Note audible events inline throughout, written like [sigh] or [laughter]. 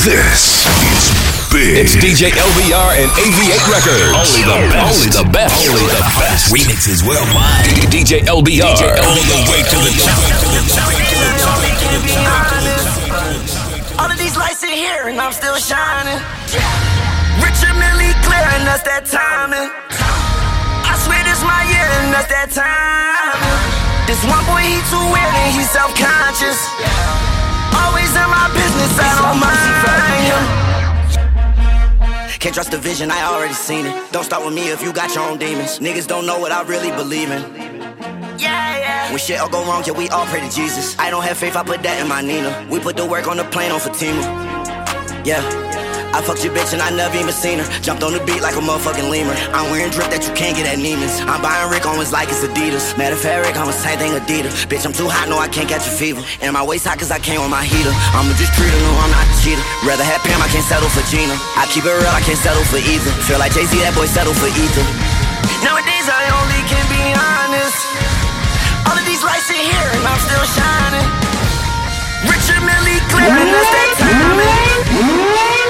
This is big. It's DJ LBR and AV8 Records. Only the best. Only the best. Only the best. Remixes worldwide. DJ LBR. DJ all the way to the top. All of these lights in here and I'm still shining. Richard Mille clear and that's that timing. I swear this my year and that's that timing. This one boy he too weird and he self-conscious. Always in my business, I don't mind. Can't trust the vision, I already seen it. Don't start with me if you got your own demons. Niggas don't know what I really believe in. Yeah, yeah. When shit all go wrong, yeah, we all pray to Jesus. I don't have faith, I put that in my Nina. We put the work on the plane on Fatima. Yeah. I fucked your bitch and I never even seen her. Jumped on the beat like a motherfucking lemur. I'm wearing drip that you can't get at Neiman's. I'm buying Rick Owens like it's Adidas. Matter of fact, Rick Owens, same thing Adidas. Bitch, I'm too hot, no, I can't catch a fever. And my waist hot cause I came with my heater. I'ma just treat her, no, I'm not a cheater. Rather have Pam, I can't settle for Gina. I keep it real, I can't settle for either. Feel like Jay-Z, that boy settle for either. Nowadays, I only can be honest. All of these lights in here and I'm still shining. Richard Mille clear and that's that.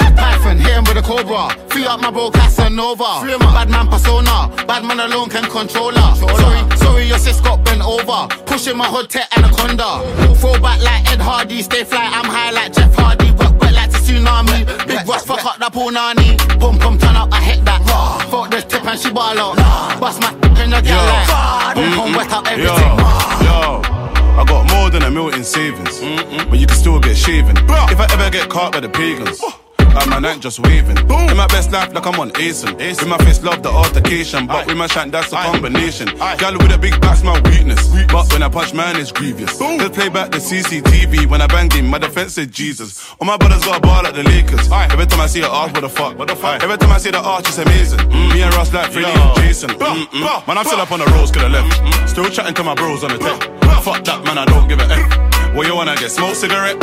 Shit Python, hit him with a cobra. Free up my bro Casanova. Bad man persona. Bad man alone can control her. Sorry, sorry, your sis got bent over. Pushing my hood to anaconda. Throw back like Ed Hardy. Stay fly, I'm high like Jeff Hardy. Wet, wet like the tsunami. Big Russ, fuck up that punani. Pum pum, turn up, I hit that. Fuck this tip and she ball out. Bust my in the girl like. Mm, pum pum, mm. wet up everything. yo. I got more than a million savings, mm, but you can still get shaven. If I ever get caught by the pagans. Like my night just waving. In my best life, like I'm on Asen. With my face, love the altercation. But with my shank, that's a combination. Girl with a big back's my weakness. But when I punch man, it's grievous. Let's play back the CCTV. When I banged him, my defense said Jesus. All my brothers got a ball like the Lakers. Every time I see an arch, what the fuck? What the fuck? Every time I see the arch, it's amazing. Me and Ross like Freddie and Jason. Mm-mm. Man, I'm still up on the roads, could have left. Still chatting to my bros on the tech. Fuck that, man, I don't give a F. What you wanna get? Smoke cigarette?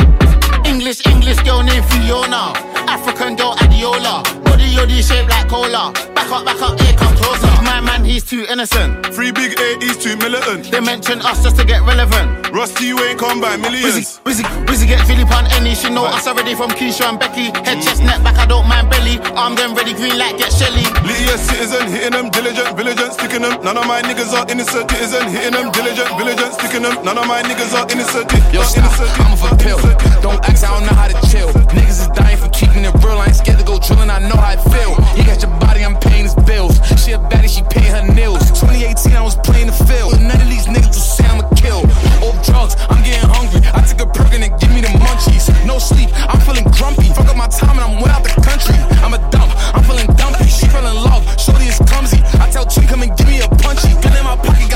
English, English girl named Fiona. African girl Adiola. Body yoddy shaped like cola. Back up, back up, here come closer. My man, he's too innocent. Three big A, he's too militant. They mention us just to get relevant. Rusty, you ain't come by Wizzy, millions. Wizzy, Wizzy get Philip on any. She know us already from Keisha and Becky. Head, chest, neck, back, I don't mind belly. Arm them ready, green light, get Shelly. Lydia citizen, hitting them, diligent, vigilant, sticking them. None of my niggas are innocent, citizen, hitting them, diligent, vigilant, sticking them. None of my niggas are innocent. Yo, are stop. innocent. I'm for pill. Don't I don't know how to chill. Niggas is dying for keeping it real. I ain't scared to go drilling, I know how it feel. You got your body, I'm paying his bills. She a baddie, she paying her nails. 2018, I was playing the field. but None of these niggas will say I'm a kill. Off drugs, I'm getting hungry. I took a perk and it give me the munchies. No sleep, I'm feeling grumpy. Fuck up my time and I'm way out the country. I'm a dump, I'm feeling dumpy. She fell in love, shorty is clumsy. I tell Chin, come and give me a punchy. Gun in my pocket,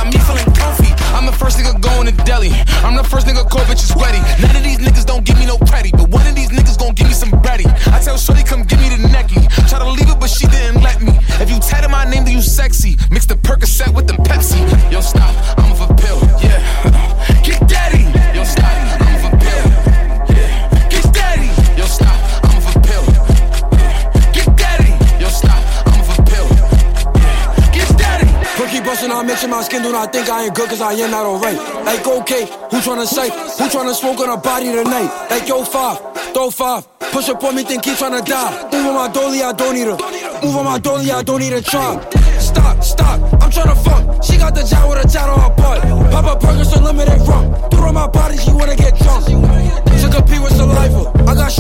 first nigga going to Delhi. I'm the first nigga call bitches ready. None of these niggas don't give me no credit, but one of these niggas gon' give me some bready. I tell Shorty, come give me the necky. Try to leave it, but she didn't let me. If you tatted my name, then you sexy. Mix the Percocet with the Pepsi. Yo, stop, I'm for pill. Keep busting, I mention my skin, do not think I ain't good, cause I am not alright. Like, okay, who tryna say? Who tryna smoke on a body tonight? Like, yo, five, throw five. Push up on me, think he tryna die. Move on my dolly, I don't need her. Move on my dolly, I don't need a try. Stop, stop, I'm tryna fuck. She got the job with a tat on her butt. Pop up Perkins, unlimited rum. Threw on my body, she wanna get drunk. Took a pee with saliva. I got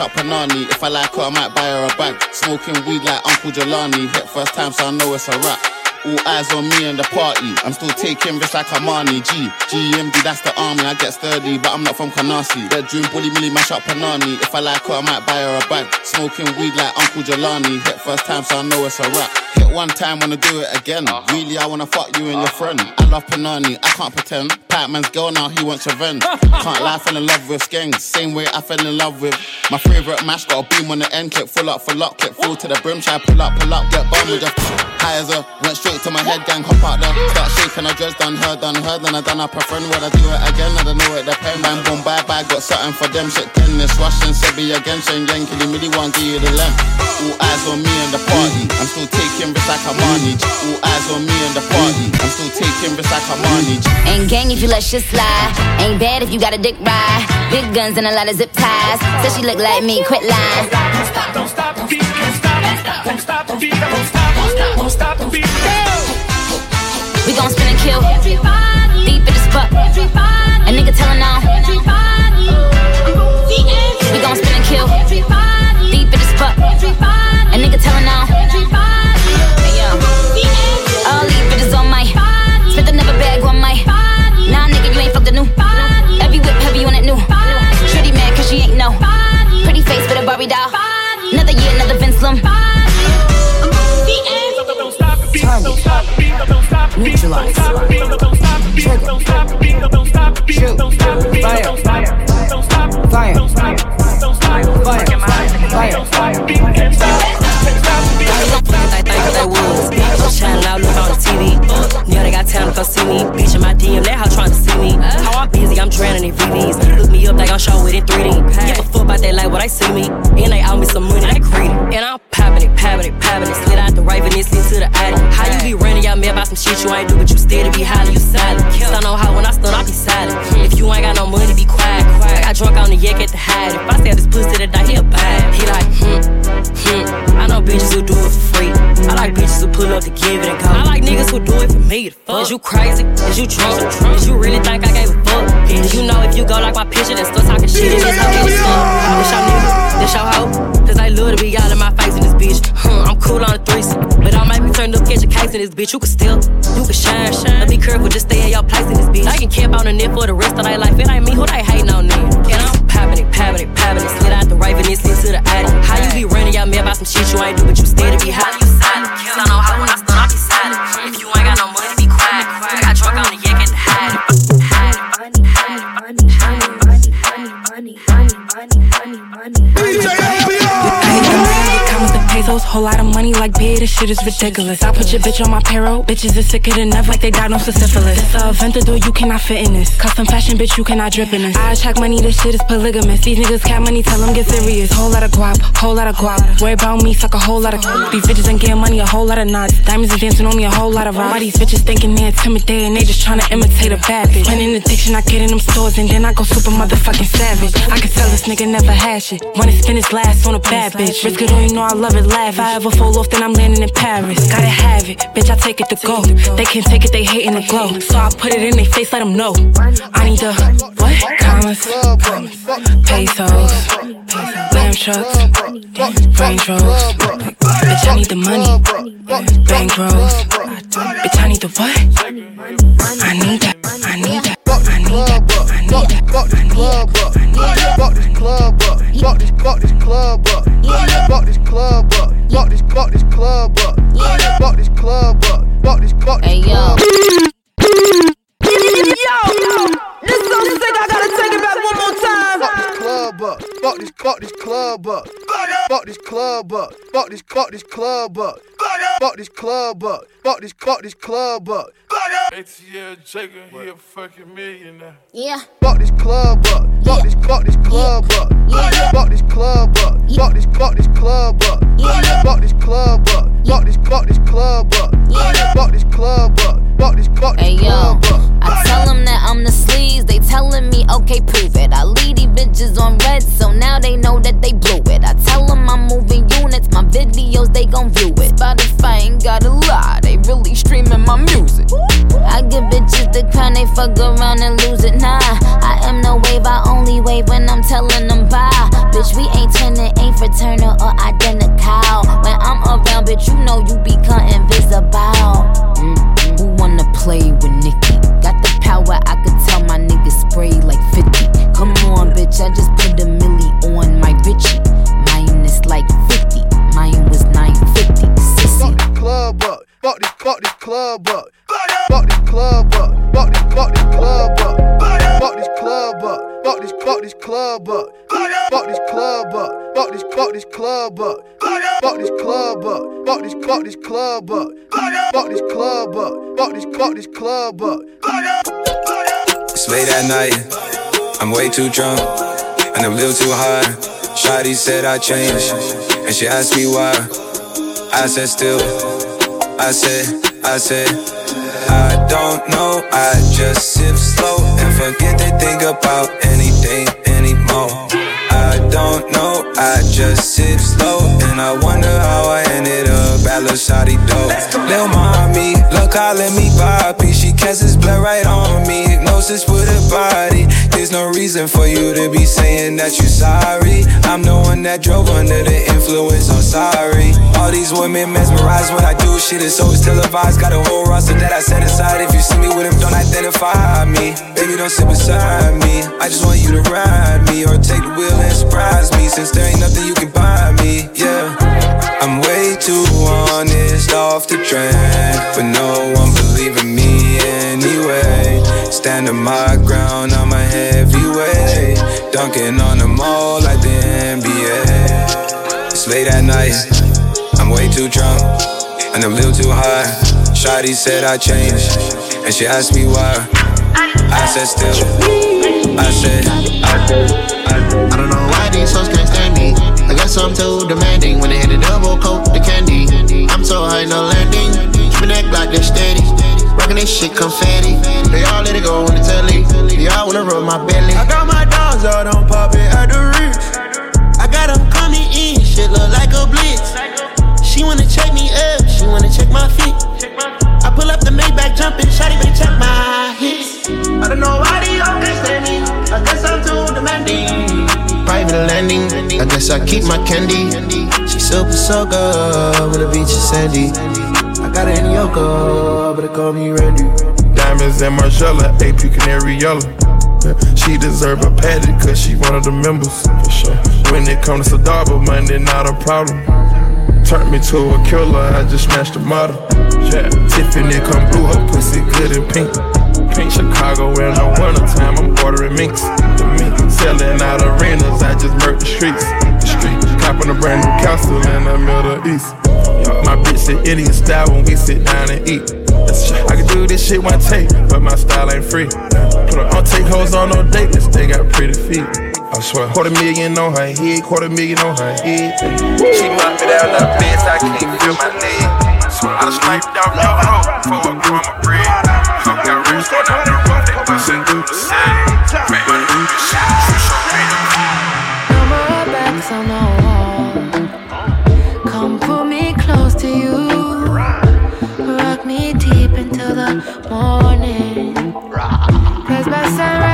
up Panani. If I like her, I might buy her a bag. Smoking weed like Uncle Jelani. Hit first time, so I know it's a rap. All eyes on me and the party. I'm still taking risks like Armani. G, GMD, that's the army. I get sturdy, but I'm not from Canarsie. Bedroom bully, milli, mash up Panani. If I like her, I might buy her a bag. Smoking weed like Uncle Jelani. Hit first time, so I know it's a rap. Hit one time, wanna do it again. Uh-huh. Really, I wanna fuck you and your uh-huh. friend. I love Panani, I can't pretend. Patman's girl now, he wants revenge. [laughs] Can't lie, fell in love with skanks. Same way I fell in love with my favorite mash. Got a beam on the end, clip full up for lock, clip full to the brim. Try pull up, pull up, get bum with just [laughs] high as a went straight to my head, gang hop out there. Start shaking, I just done her, done her, then I done up a friend. Would I do it again? I don't know it depends. Bang, boom, bye bye, got something for them. Shit, tennis, rushing, Sebi again, saying Yankee, really want to give you the lamp. All eyes on me and the party. I'm still taking risks like Armani. All eyes on me and the party. I'm still taking risks like Armani. Ain't gang if you let shit slide. Ain't bad if you got a dick ride. Big guns and a lot of zip ties. Says she look like me, quit lying. Don't stop, don't stop the beat, don't stop, don't stop the beat, don't stop, don't stop the beat. We gon' spin and kill. Deep in the spot. A nigga tellin' on. We gon' spin and kill. Deep in the spot. A nigga tellin' on. Hey yo. These on my. Spent another bag on my. Nah, nigga, you ain't fucked the new. Every whip heavy on that new. Shitty mad cause she ain't know. Pretty face with a Barbie doll. Another year, another Vince Lum. Neutralize. Trigger. Shoot. Fire. Fire. Fire. Fire. Fire. They think they was. I'm shining out, look on the TV. Come see me. Bitch in my DM, that how trying to see me. How I'm busy, I'm drowning in VVs. Look me up, they gon' show it in 3D. Give a fuck about that like what I see me. And they owe me some money, they greedy. And I'm popping it, popping it, popping it. Slid out the Raven and slid to the attic. How you be running y'all me about some shit you ain't do, but you still to be highly, you silent. Stun on how when I stun, I be silent. If you ain't got no money, be quiet. I got drunk on the yak at the hide. If I sell this pussy today, he'll buy it. He like, bitches who pull up to give it and go. I like niggas who do it for me. The fuck? Is you crazy? Is you drunk? Is you really think I gave a fuck? Did you know if you go like my picture and start talking shit, it's just how get stuck? This your niggas, this your hoe. Cause they love to be all in my face in this bitch. Huh, I'm cool on the threesome. But I might be turned up, catch a case in this bitch. You can still, you can shine, shine. But be careful, just stay in your place in this bitch. I can camp on the net for the rest of their life. It ain't me who they hating on then. And I'm popping it, popping it, popping it. Slid out the Raven and slid to the attic. How you be running y'all me about some shit you ain't do, but you still to be hot. You silent. Cause I know how whole lot of money like beer, this shit is ridiculous. I put your bitch on my payroll, bitches is sicker than ever, like they diagnosed with syphilis. It's a Aventador, you cannot fit in this. Custom fashion, bitch, you cannot drip in this. I check money, this shit is polygamous. These niggas cap money, tell them get serious. Whole lot of guap, whole lot of guap. Worry about me, suck a whole lot of. These bitches ain't getting money, a whole lot of knots. Diamonds is dancing on me, a whole lot of ride. Why these bitches thinking they intimidating, they just tryna imitate a bad bitch. When in addiction, I get in them stores and then I go super motherfucking savage. I can tell this nigga never had shit. Wanna spin his last on a bad bitch. Risk it all, you know I love it, laugh. I ever fall off, then I'm landing in Paris. Gotta have it, bitch, I take it to go. They can't take it, they hating the glow. So I put it in their face, let them know. I need the, what? Commas, pesos, lamb trucks, Range Rolls. Bitch, I need the money, bank rolls. Bitch, I need the what? I need that, that, I need that, I need that. Fuck this club up. Fuck this club up. Fuck this, fuck this club up. Fuck this club up. Fuck this, fuck this club up. Fuck this club up. Fuck this, fuck this club up. Yo, this so sick, I gotta take it back one more time. Fuck this club up. Fuck this, fuck this club up. Fuck this club up. Fuck this, fuck this club up. Fuck this club up. Fuck this, fuck this club up. ATL Jacob, he a fucking millionaire. Yeah. Fuck this club up. Fuck this, fuck this club up. Fuck this club up. Fuck this, fuck this club up. Fuck this club up. Fuck this, fuck this club up. Fuck this club up. Fuck this, fuck this club up. I tell them that I'm the sleaze. They telling me, okay, prove it. I lead these bitches on red, so now they know that they blew it. I tell them I'm moving units, my videos they gon' view it. Spotify ain't gotta lie, they really streaming my music. Give bitches the crown, they fuck around and lose it. Nah, I am no wave, I only wave when I'm telling them bye. Bitch, we ain't turning, ain't fraternal or identical. When I'm around, bitch, you know you become invisible. Mm, Who wanna play with Nicki? Got the power, I could tell my niggas spray like 50. Come on, bitch, I just put a milli on my Richie. Mine is like 50, mine was 950. Sissy. Fuck the club up. Fuck this, fuck this club up. Fuck this club up. Fuck this, fuck this club up. Fuck this club up. Fuck this, fuck this club up. Fuck this club up. Fuck this, fuck this club up. Fuck this club up. Fuck this, fuck this club up. Fuck this club up. Fuck this, fuck this club up. It's late at night, I'm way too drunk, and I'm a little too high. Shawty said I changed, and she asked me why. I said still, I said, I said, I don't know. I just sip slow and forget to think about anything anymore. I don't know, I just sip slow and I wonder how I ended up at La Shawty dope. Lil' mommy, look calling me Bobby. She casts blood right on me. Hypnosis with her body. There's no reason for you to be saying that you're sorry. I'm the one that drove under the influence. I'm sorry. All these women mesmerized when I do shit. It's always televised. Got a whole roster that I set aside. If you see me with him, don't identify me. Baby, don't sit beside me. I just want you to ride me or take the wheel and surprise me. Since there ain't nothing you can buy me. Yeah. I'm way too honest off the trend, but no one believing me anyway. Standing my ground, I'm a heavyweight, dunking on them all like the NBA. It's late at night, I'm way too drunk, and I'm a little too high. Shawty said I changed, and she asked me why. I said still, I said, I said, I don't know why these hoes can't stand me. I guess I'm too demanding when they hit a double coat the candy. I'm so high, no landing. Keep neck like they're steady. Rockin' this shit confetti. They all let it go on the telly. They all wanna rub my belly. I got my dogs out on pop it at the Ritz. I got them coming in, shit look like a blitz. She wanna check me up, she wanna check my feet. I pull up the Maybach jumping, shawty better check my hits. I don't know why they all can't stand me. I guess I'm too demanding. Private landing, I guess I keep my candy. She super so good when the beach is sandy. I got it in Yoko, but they call me Randy. Diamonds and Margiela, AP Canary Yellow. She deserve a patty cause she one of the members. For sure. When it comes to Sadaba, money not a problem. Turned me to a killer, I just smashed the model. Yeah. Tiffany come blue, her pussy good and pink. Pink Chicago in the wintertime, I'm ordering minks. Selling out arenas, I just murked the streets. Copping a brand new castle in the Middle East. My bitch sit Indian style when we sit down and eat. I can do this shit one take, but my style ain't free. Put her on take hoes on no date, this they got pretty feet. I swear, quarter million on her head, quarter million on her head. She knocked me down the bed, I can't feel my leg. I sniped off your hoe for a crumb of bread. Fuck morning. Cause by sunrise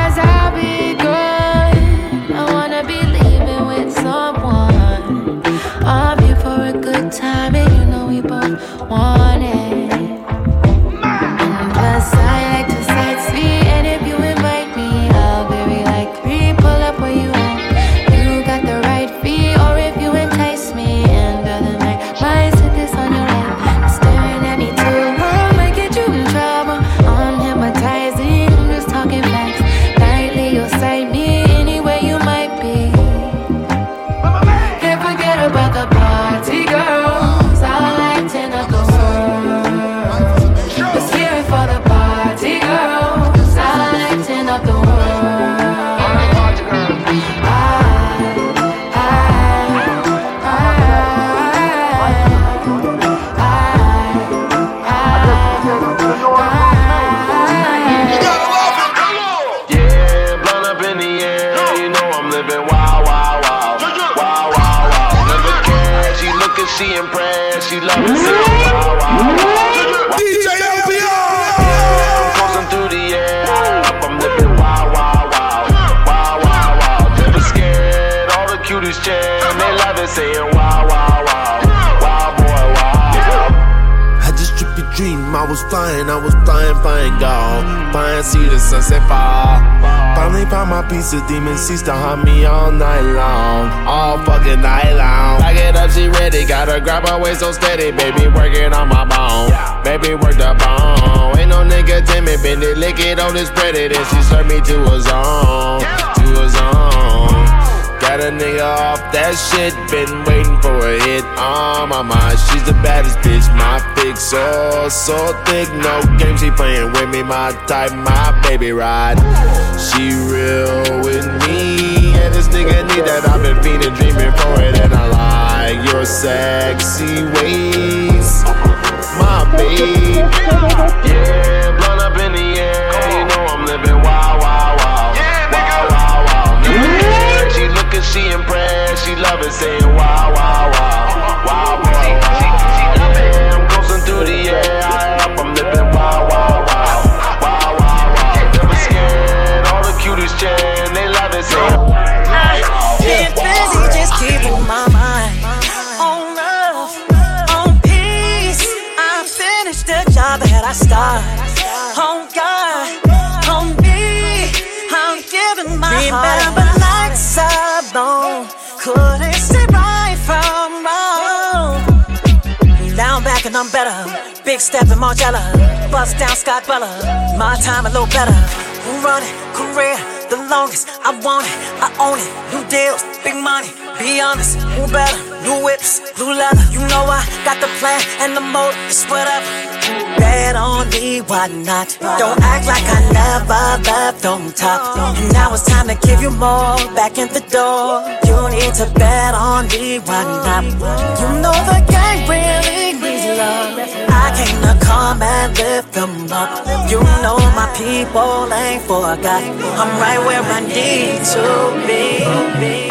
flying, I was flying, flying gone. Flying, see the sunset fall. Finally found my piece of demon seats to haunt me all night long. All fucking night long. I get up, she ready. Gotta grab her waist so steady. Baby, working on my bone. Baby, work the bone. Ain't no nigga timid. Bend it, lick it on this pretty. Then she served me to a zone. To a zone. Got a nigga off that shit, been waiting for a hit on my mind. She's the baddest bitch, my fix so so thick, no games. She playing with me, my type, my baby ride. She real with me, and this nigga need that. I've been feeling, dreaming for it, and I like your sexy ways, my baby. Yeah, she impressed, she love it, saying wow, wow, wow. Wow, wow, wow. Big step in Margiela. Bust down Scott Bella. My time a little better. Who run it? Career. The longest. I want it. I own it. New deals. Big money. Be honest. Who better? New whips. New leather. You know I got the plan and the motive. It's whatever. Bet on me, why not? Don't act like I never left on top. And now it's time to give you more back in the door. You need to bet on me, why not? You know the gang really needs love. I came to come and lift them up. You know my people ain't forgot. I'm right where I need to be.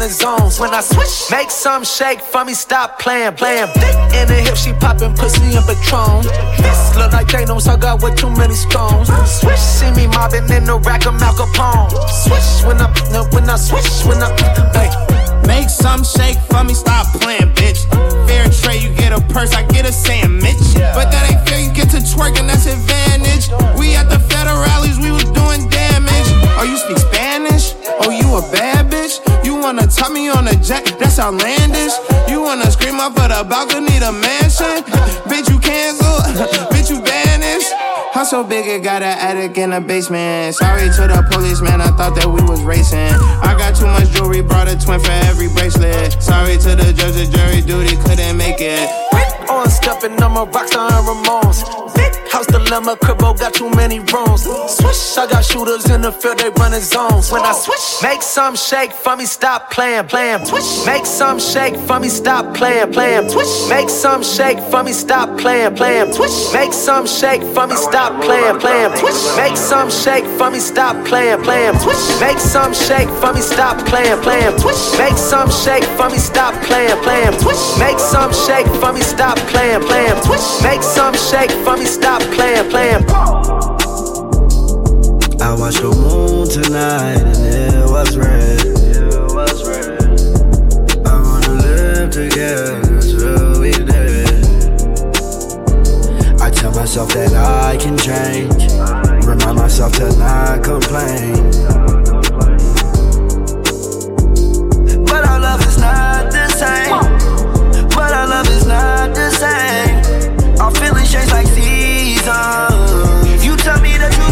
The field, they running zones. When I switch, make some shake for me, stop playing, playing. In the hip, she popping pussy and Patron. This look like Thanos, I got way too many stones. Swish, see me mobbing in the rack of Mal Capone. Swish when I, when I switch, when I, hey. Make some shake for me, stop playing, bitch. Fair trade, you get a purse, I get a sandwich. But that ain't fair, you get to twerking, that's advantage. We at the federal rallies, outlandish. You wanna scream up for the balcony, the mansion? bitch, you cancel. [laughs] bitch, you banished. House so big it got an attic in the basement. Sorry to the policeman, I thought that we was racing. I got too much jewelry, brought a twin for every bracelet. Sorry to the judge, the jury duty couldn't make it. On stepping on my rockstar and Ramones. House dilemma, cribbo got too many rooms. Swish, I got shooters in the field, they running zones. When I switch, make some shake for me, stop playing, playing. Swish, make some shake for me, stop playing, playing. Swish, make some shake for me, stop playing, playing. Swish, make some shake for me, stop playing, playing. Swish, make some shake for me, stop playing, playing. Swish, make some shake for me, stop playing, playing. Swish, make some shake for me, stop playing, playing. Swish, make some shake for me, stop playing, playing. Swish, make some shake for me, stop playing, playing. I watched the moon tonight and it was red. I wanna live together until we dead. I tell myself that I can change. Remind myself to not complain. But our love is not the same. not the same. Our feelings change like seasons. You tell me that you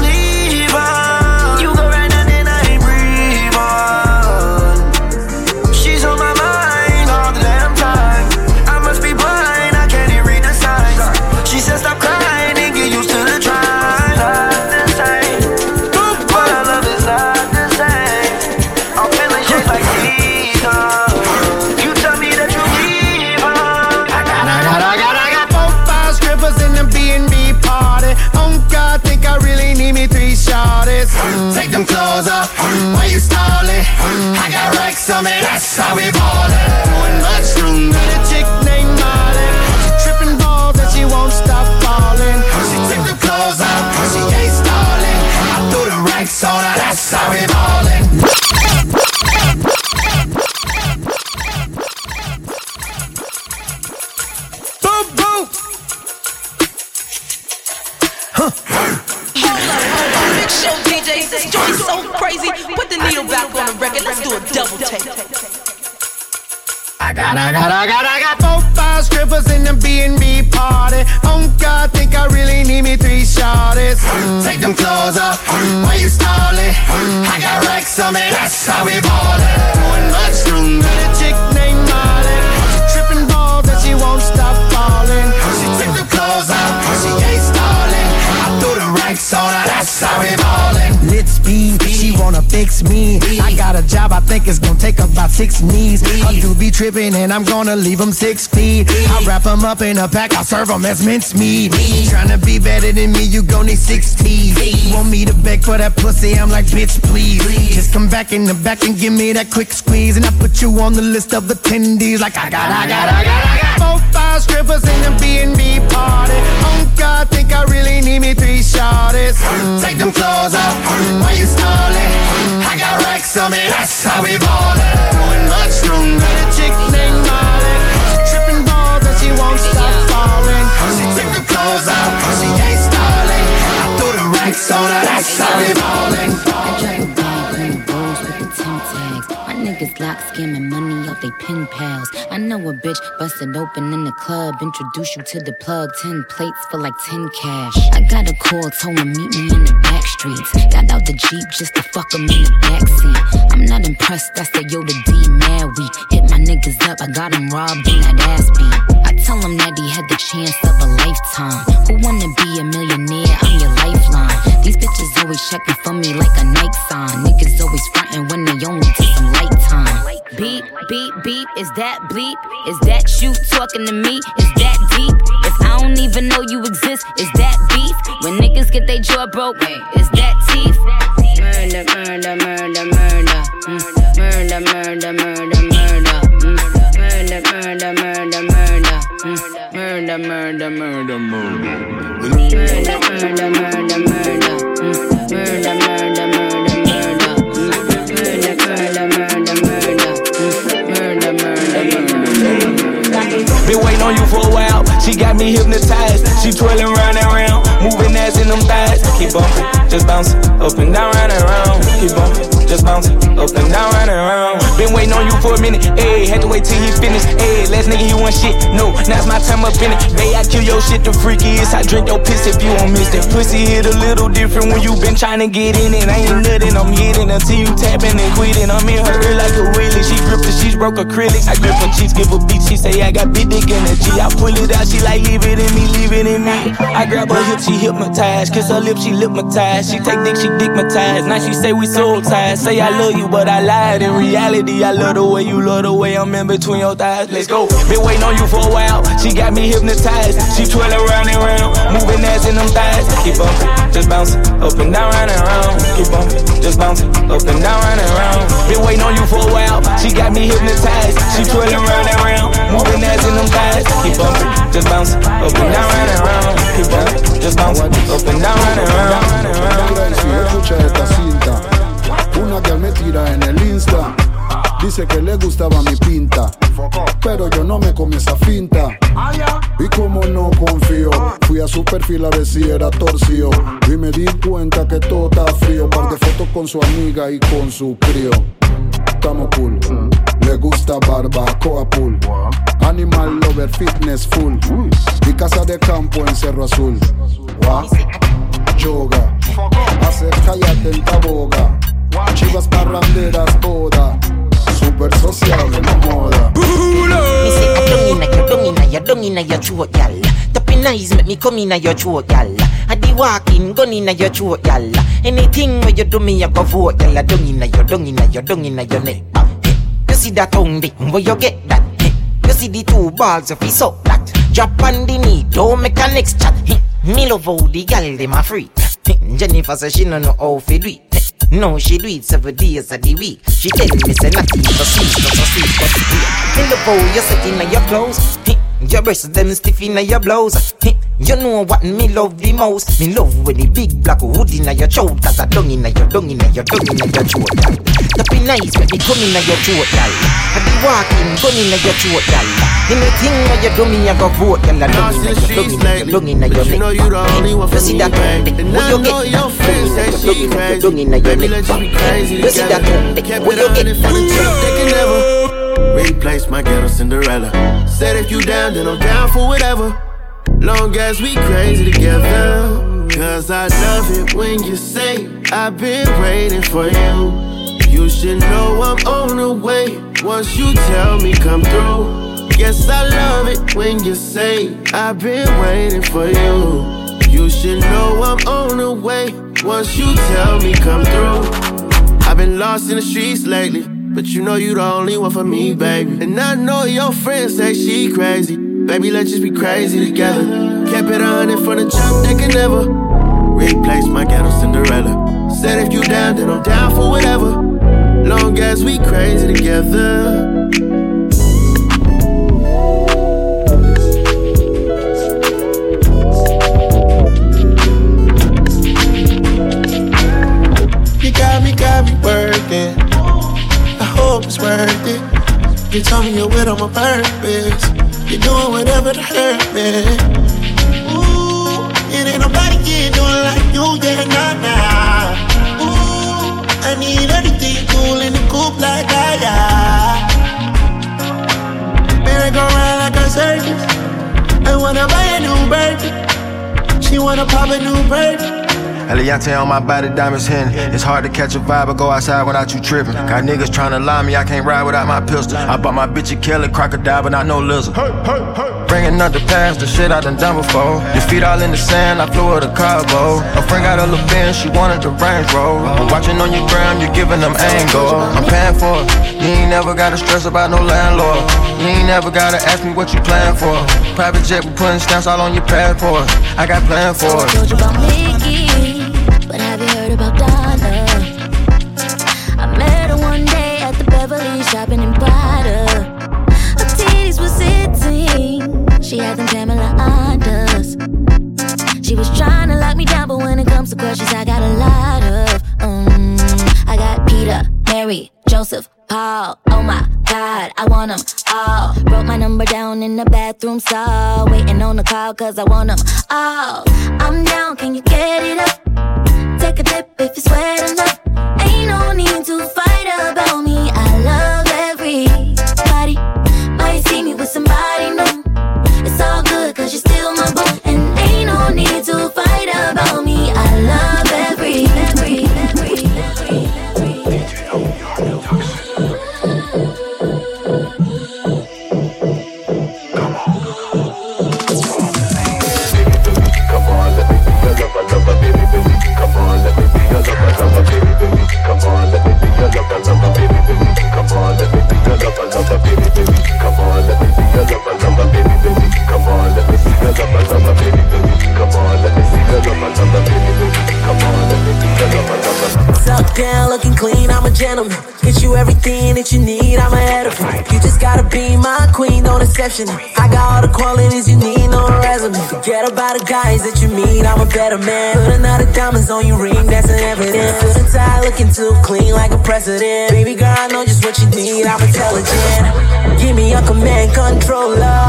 fix me. I got a job, I think it's gonna take about six knees. A dude be tripping and I'm gonna leave him six feet. I wrap him up in a pack, I serve him as mince meat. mincemeat. Tryna be better than me, you gon' need six teeth. Want me to beg for that pussy, I'm like, bitch, please. Just come back in the back and give me that quick squeeze. And I put you on the list of attendees, like I got, I got, I got, I got. Four, five strippers in the B&B party. Oh God, think I really need me three shorties. Mm. Take them clothes off, why you stalling? I got racks on me, that's how we ballin'. Doing much room, got a chick named Molly. She tripping balls and she won't stop falling. She took the clothes off, she ain't stalling. I threw the racks on her, that's how we ballin'. My niggas lock scamming money off they pen pals. I know a bitch busted open in the club. Introduce you to the plug. Ten plates for like ten cash. I got a call, told him meet me in the back streets. Got out the Jeep just to fuck him in the backseat. I'm not impressed, I said yo the D mad weak. Hit my niggas up, I got him robbed in that ass beat. I tell him that he had the chance of a lifetime. Who wanna be a millionaire? I'm your lifeline. These bitches always checking for me like a night sign. Niggas always frontin' when they only take some light time. Beep, beep, beep, is that bleep? Is that you talking to me? Is that deep? If I don't even know you exist, is that beef? When niggas get their jaw broke, is that teeth? Murder, murder, murder, murder. Mm. Murder, murder, murder, murder. Mm. Murder, murder, murder, murder. Mm. Murder, murder, murder, murder. Murder, murder, murder, murder. Murder, Been waiting on you for a while. She got me hypnotized. She twirling round and round, moving ass in them thighs. Keep bumping, just bouncing up and down, round and round. Keep bumping, just bouncing up and down, round and. Been waiting on you for a minute, ayy. Had to wait till he finished, ayy. Last nigga, he want shit. No, now's my time up in it. Babe, I kill your shit. The freakiest. I drink your piss if you won't miss that. Pussy hit a little different when you been trying to get in it. I ain't nothing, I'm hitting until you tapping and quitting. I'm in her like a wheelie. She grip the sheets, broke acrylic. I grip her cheeks, give a beat. She say I got big dick energy. I pull it out, she like leave it in me, leave it in me. I grab her hip, she hypnotized. Kiss her lip, she lipmatized. She take dick, she dickmatized. Now she say we soul ties. Say I love you, but I lied. In reality, I love the way you love the way I'm in between your thighs. Let's go. Been waiting on you for a while. She got me hypnotized. She twirling round and round, moving ass in them thighs. Keep bumping, just bouncing up and down, round and round. Keep bumping, just bouncing up and down, round and round. Been waiting on you for a while. She got me hypnotized. She twirling round and round, moving ass in them thighs. Keep bumping, just bouncing up and down, round and round. Keep bumping, just bouncing up and down, round and round. Su perfil a ver si era torcido. Y me di cuenta que todo está frío. Par de fotos con su amiga y con su crío. estamos cool. Le gusta barbacoa pool. Animal lover fitness full. Y casa de campo en Cerro Azul. Wa, come inna your throat, y'all. I di walking, gun inna your throat, y'all. Anything where you do me, I go vote, y'all. Don't inna your, don't inna your, don't inna your neck. You see that tongue, dick, where you get that? You see the two balls of his up that. Drop on the knee, don't make a next chat. Me love how the gal a free. Eh, Jennifer say she no know how fi do it. No, she do it seven days of the week. She tell me say not even sweet, not so sweet, but sweet. Me love how you set inna your clothes. Your breasts them stiff inna your blouse. Eh. You know what me love the most? Me love when the big black hood inna your throat. Cause I dung inna your dung inna your dung inna your throat, gal. Tapping nice, make me come inna your throat, gal. I be walking, gun inna your throat, gal. Anything where you do me, I go vote, gal. I dung inna your dung inna your dung inna your But you know you the only one for me, that thing? And I know your that? friends say she crazy. dung inna your Baby, neck. let's be crazy You see that together. Kept it on the that? trip, they can never replace my ghetto Cinderella. Said if you down, then I'm down for whatever. Long as we crazy together. Cause I love it when you say, I've been waiting for you. You should know I'm on the way. Once you tell me come through. Yes, I love it when you say, I've been waiting for you. You should know I'm on the way. Once you tell me come through. I've been lost in the streets lately. But you know you're the only one for me, baby. And I know your friends say she crazy. Baby, let's just be crazy together. Kept it on it from the jump, they can never replace my ghetto Cinderella. Said if you down, then I'm down for whatever. Long as we crazy together. You got me, got me working. I hope it's worth it. You told me you're with on my purpose. You're doing whatever to hurt me. Ooh, it ain't nobody can do it like you, yeah, nah, nah. Ooh, I need everything cool in the coupe like that, yeah. Merry go round like a circus. I wanna buy a new baby. She wanna pop a new baby. Eliantte on my body, diamonds hitting. It's hard to catch a vibe or go outside without you tripping. Got niggas tryna lie me, I can't ride without my pistol. I bought my bitch a Kelly crocodile, but I know lizard. Bringing up the past, the shit I done done before. Your feet all in the sand, I flew her to Cabo. A friend got a little Benz, she wanted the Range Rover. I'm watching on your gram, you're giving them angle. I'm paying for it. You ain't never gotta stress about no landlord. You ain't never gotta ask me what you plan for. Private jet, we putting stamps all on your passport. I got plans for it. Heard about Donna? I met her one day at the Beverly shopping in Prada. Her titties were sitting, she had them Pamela Anders. She was trying to lock me down, but when it comes to questions, I got a lot of. Um, I got Peter, Mary, Joseph, Paul. Oh my God, I want them all. Wrote my number down in the bathroom stall, waiting on the call cause I want them all. I'm down, can you get it up? Take a dip if you sweat enough. Ain't no need to fight about deception. I got all the qualities you need, no resume. Forget about the guys that you meet, I'm a better man. Put another diamonds on your ring, that's an evidence. Suit and tie, looking too clean like a president. Baby girl, I know just what you need, I'm intelligent. Give me a command controller.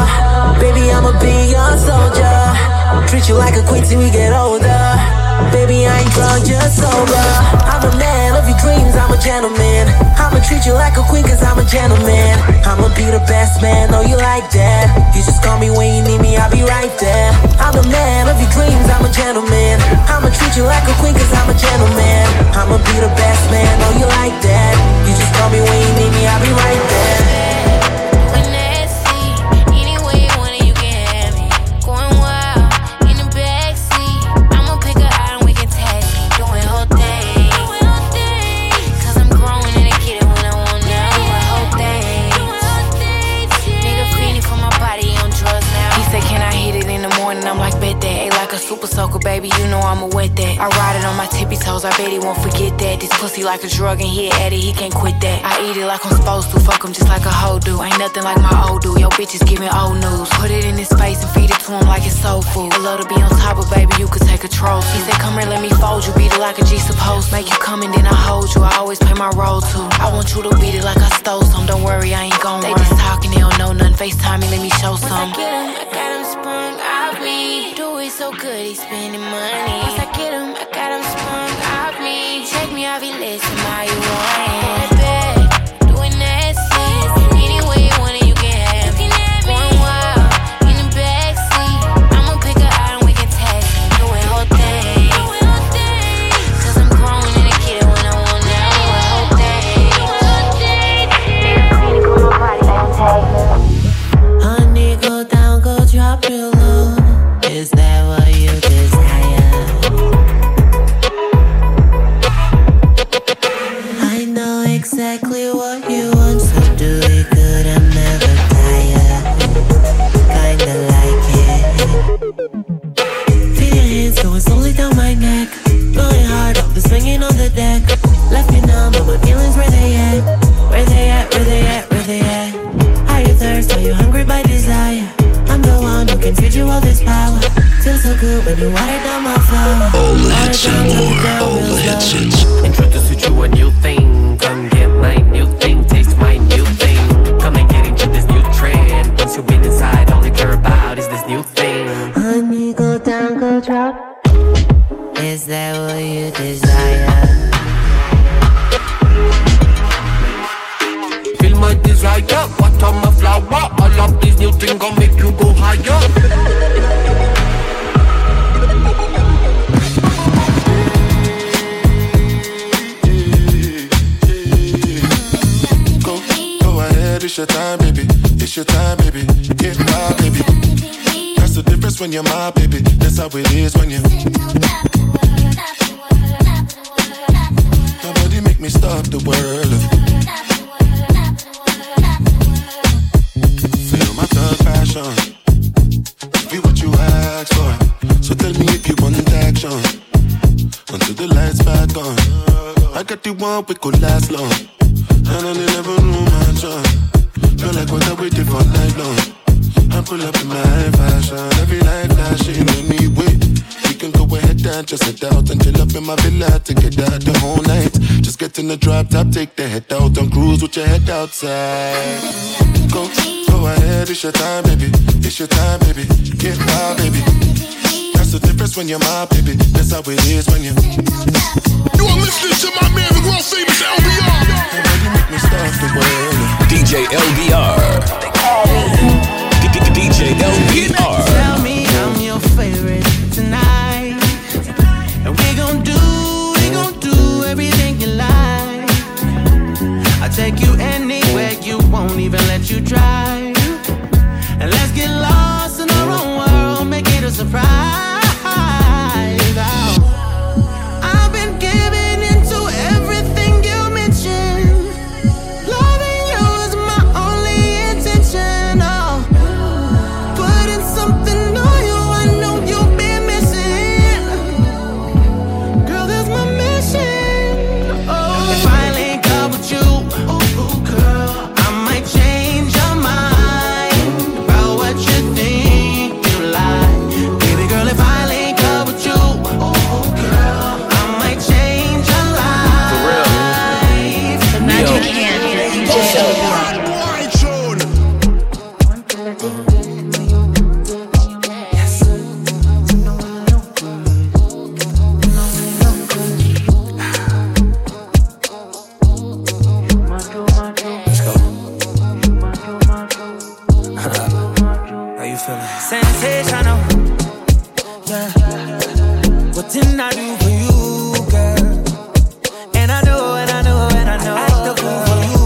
Baby, I'ma be your soldier. Treat you like a queen till we get older. Baby, I ain't drunk, just sober. I'm a man dreams, I'm a gentleman. I'ma treat you like a queen, cause I'm a gentleman. I'ma be the best man, know you like that. You just call me when you need me, I'll be right there. I'm the man of your dreams, I'm a gentleman. I'ma treat you like a queen, cause I'm a gentleman. I'ma be the best man, know you like that. You just call me when you need me, I'll be right there. Ain like a super soaker, baby, you know I'ma wet that. I ride it on my tippy toes, I bet he won't forget that. This pussy like a drug and he at it, he can't quit that. I eat it like I'm supposed to, fuck him just like a hoe do. Ain't nothing like my old dude, yo bitches giving old news. Put it in his face and feed it to him like it's soul food. I love to be on top of, baby, you could take a trophy. He said, come here, let me fold you, beat it like a G supposed. Make you come and then I hold you, I always play my role too. I want you to beat it like I stole some, don't worry, I ain't gon' They run. just talking, they don't know nothing, FaceTime me, let me show some. I get him, I got him sprung off me. Do it so good, he's spending money. Once I get him, I got him sprung off me. Take me off your list, how you want Feels so good when you water down my flower. All hits and more. All the hits and Introduce difference outside. Go, go ahead, it's your time, baby. It's your time, baby. Get wild, baby. That's the difference when you're my baby. That's how it is when you. You are listening to my man, the world famous LBR. Nobody make me stop the world. DJ LBR. DJ LBR. Even let you drive. sensational. Yeah. What did I do for you, girl? And I know, and I know, and I know. I act the fool for you.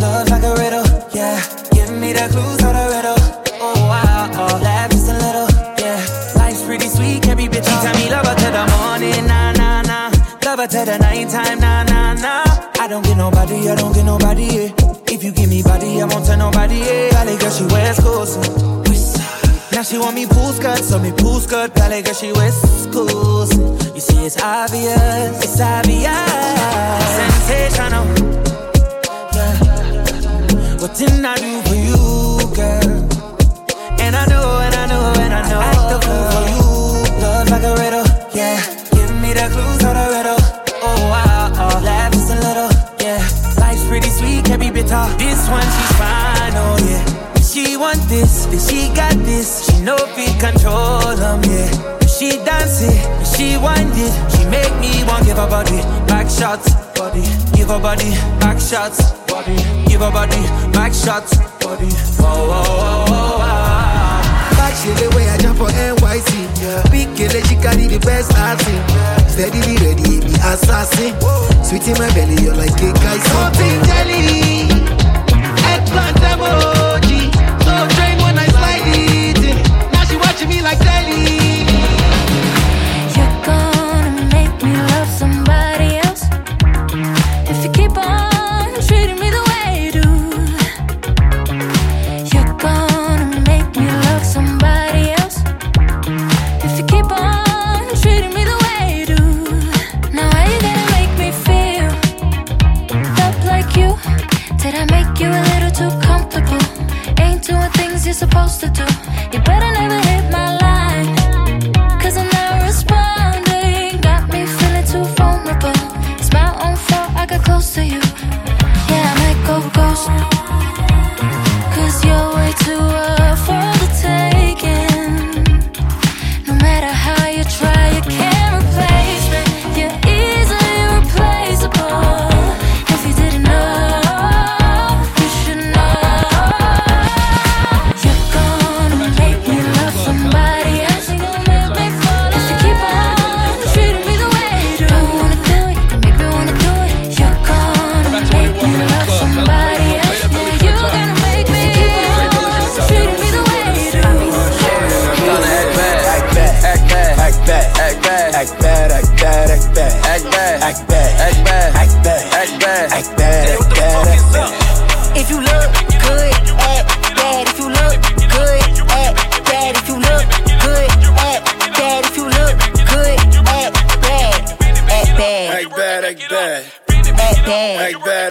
Love's like a riddle, yeah. Give me the clues to the riddle. Oh wow, oh, laugh just a little, yeah. Life's pretty sweet, can't be bitchy. Tell me lover till the morning, nah nah nah. Lover till the nighttime, nah nah nah. I don't get nobody, I don't get nobody. Yeah. If you give me body, I won't tell nobody. Yeah. Valley girl, she wears clothes. Now she want me pool skirt, so me pool skirt. Valley girl, she wears schools. You see, it's obvious, it's obvious. Sensational. Yeah. What didn't I do for you, girl? And I know, and I know, and I know. I act the fool for you. Love like a riddle, yeah. Give me the clues of the riddle. Oh, wow, oh, laugh just a little, yeah. Life's pretty sweet, can't be bitter. This one, she's fine. She want this, she got this. She know fi control them, yeah. She dance it, she wind it. She make me want give her body back shots, body. Give her body back shots, body. Give her body back shots, body. Whoa, whoa, whoa, whoa, whoa. Back she the way I jump for NYC. Yeah. Big killer, she carry the best I sing. Steadily ready, the assassin. Sweet in my belly, you're like a guy. Something jelly, eggplant emoji.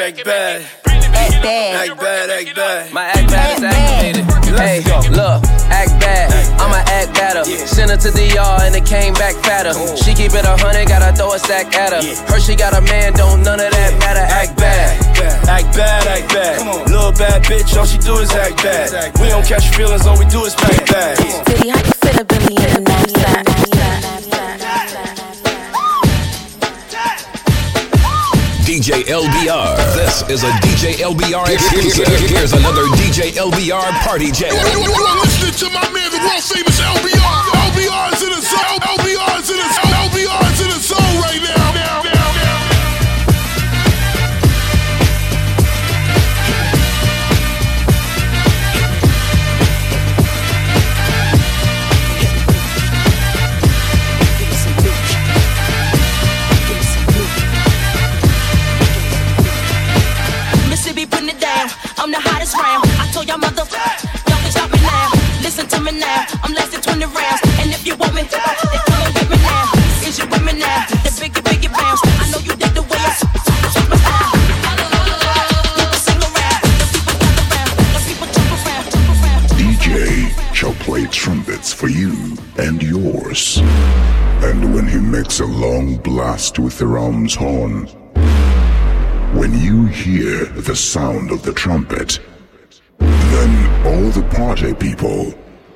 Act bad, act bad. Act bad. Act bad, act bad. My act bad is activated. Hey, look, act bad. I'ma act better. Sent her to the yard and it came back fatter. She keep it a hundred, gotta throw a stack at her. Her she got a man, don't none of that matter. Act bad. Act bad, act bad. Little bad bitch, all she do is act bad. We don't catch feelings, all we do is act bad. Diddy, how you feel about me in the DJ LBR. This is a DJ LBR exclusive. Here's another DJ LBR party jam. You, are listening to my man, the world famous LBR. LBR is in the zone. LBR is in the zone. LBR is in the zone right now, Listen now. I'm less 20 rounds. And if you want me, you. I shall play trumpets for you and yours. And when he makes a long blast with the ram's horn, when you hear the sound of the trumpet, then all the party people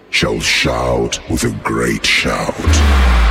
shall shout with a great shout.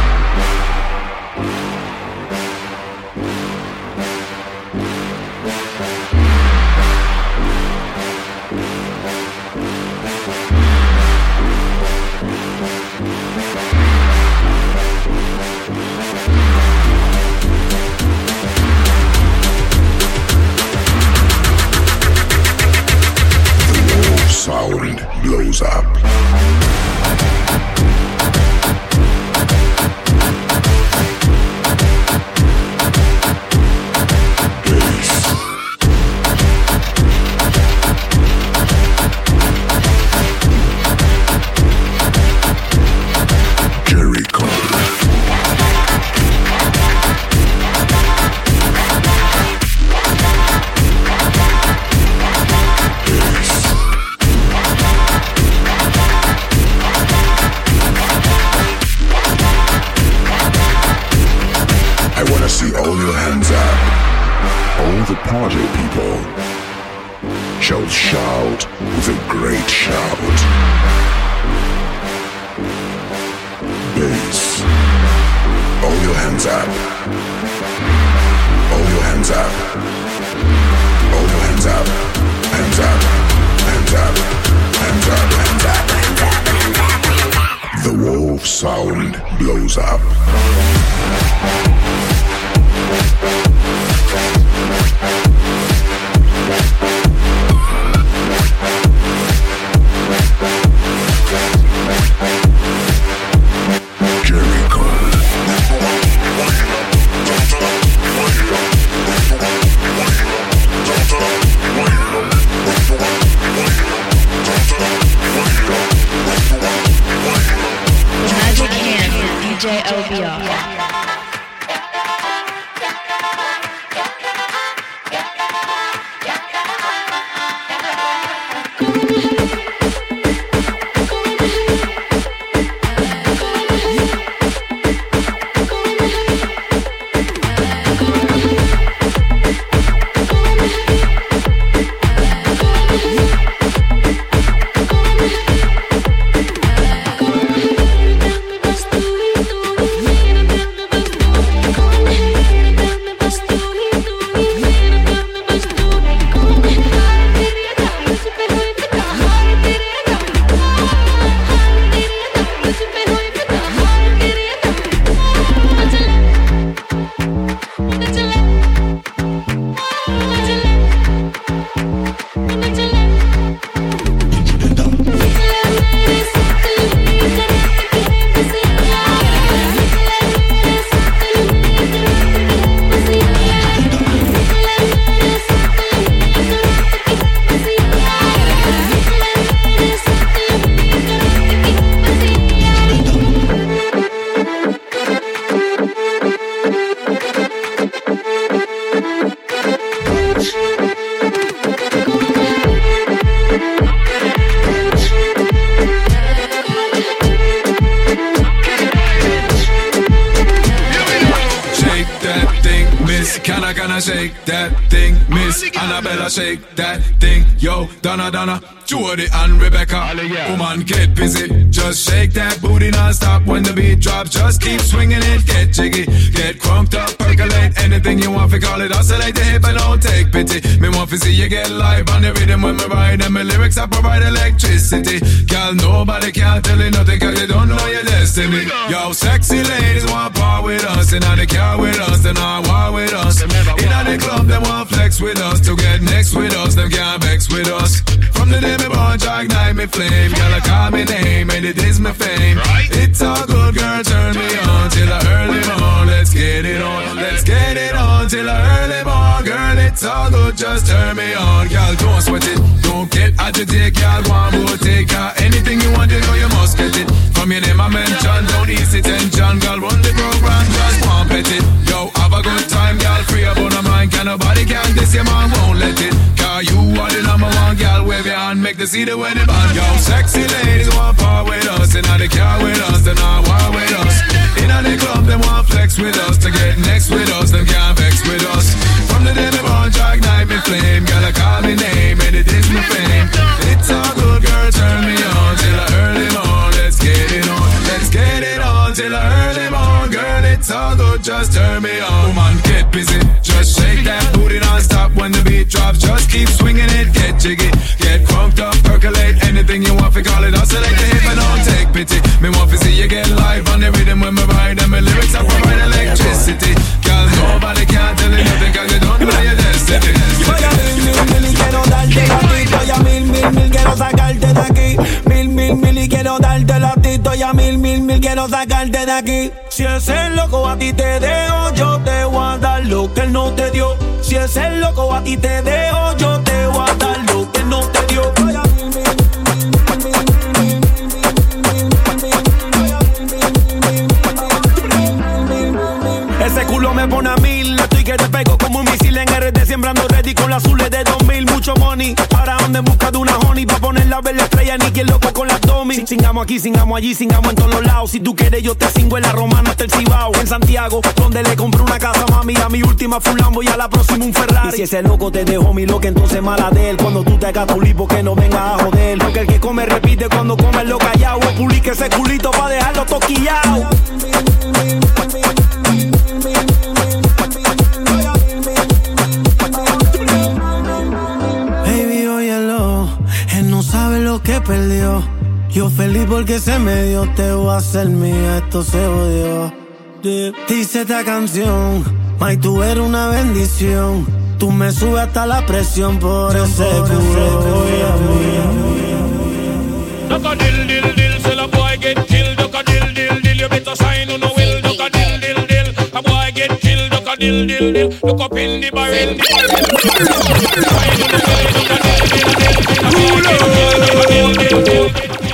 Blows up. Just keep swinging it, get jiggy. Get crunked up, percolate. Anything you want, fi call it. Oscillate the hip and don't take pity. Me want to see you get live on the rhythm when me ride. And my lyrics, I provide electricity. Girl, nobody can tell you nothing cause you don't know your destiny. Yo, sexy ladies want part with us. And the car with us, then I war with us. In the club, they want flex with us. To get next with us, them can't vex with us. From the day me born, try ignite me flame. Girl, I call me name, and it is my fame. It's all good, girl, turn me on till I early morn. Let's get it on, let's get it on till I early morn. Girl, it's all good, just turn me on. Girl, don't sweat it, don't get agitated. Girl, one more take her. Anything you want, you know you must get it. From your name I mention, don't ease the tension. Girl, run the program, just pet it. Yo, have a good time, girl, free up the nobody can this, your man won't let it. Cause you are the number one, girl, wave your hand, make the see the wedding band. Yo, sexy ladies want part with us, and now they car with us, then I war with us. In the club, they want flex with us, to get next with us, them can't vex with us. From the day me born, try ignite me flame, I call me name, and it is my fame. It's all good, girl, turn me on till I early morn. Let's get it on, let's get it on till I early morn, girl. It's all good, just turn me on. Woman, get busy, just shake that booty non-stop when the beat drops. Just keep swinging it, get jiggy, get crunked up, percolate anything you want. fi call it oscillate the hip and don't take pity. Me want to see you get live on the rhythm when me ride, and my lyrics I provide electricity. Girl, nobody can tell you nothing 'cause you don't know your destiny. Voy a mil, mil, mil quiero darte latito y a mil, mil, mil quiero sacarte de aquí. Latito y a mil, mil, mil quiero sacarte de aquí. Si es el loco a ti te dejo, yo te voy a dar lo que él no te dio. Si es el loco a ti te dejo, yo te voy a dar lo que él no te dio. Voy Ese culo me pone a mil, estoy que te pego como un misil en RD Sembrando ready con las azules de 2000, mucho money Ahora ando en busca de una honey Pa' poner la verde estrella, ni quien loco Singamos aquí, singamos allí, singamos en todos los lados. Si tú quieres, yo te singo en la romana hasta el Cibao. En Santiago, donde le compré una casa, mami. A mi última fue un Lambo y a la próxima un Ferrari. Y si ese loco te dejó mi loca, entonces mala de él. Cuando tú te hagas tu lipo, que no venga a joder. Porque el que come repite cuando come lo callado. O publique ese culito pa' dejarlo toquillao. Baby, óyelo, él no sabe lo que perdió. Yo feliz porque se me dio, te voy a hacer mía, esto se odió. Dice esta canción, May, tú eres una bendición. Tú me subes hasta la presión por ese culo. Duck a dill dill dill, so the boy get killed. Duck a dill dill dill, you better sign on the will. Duck a dill dill dill, a boy get killed. Duck a dill dill dill, look up in the barrel. Sign on the will. Duck a dill dill dill, a boy get killed. Duck a dill dill dill.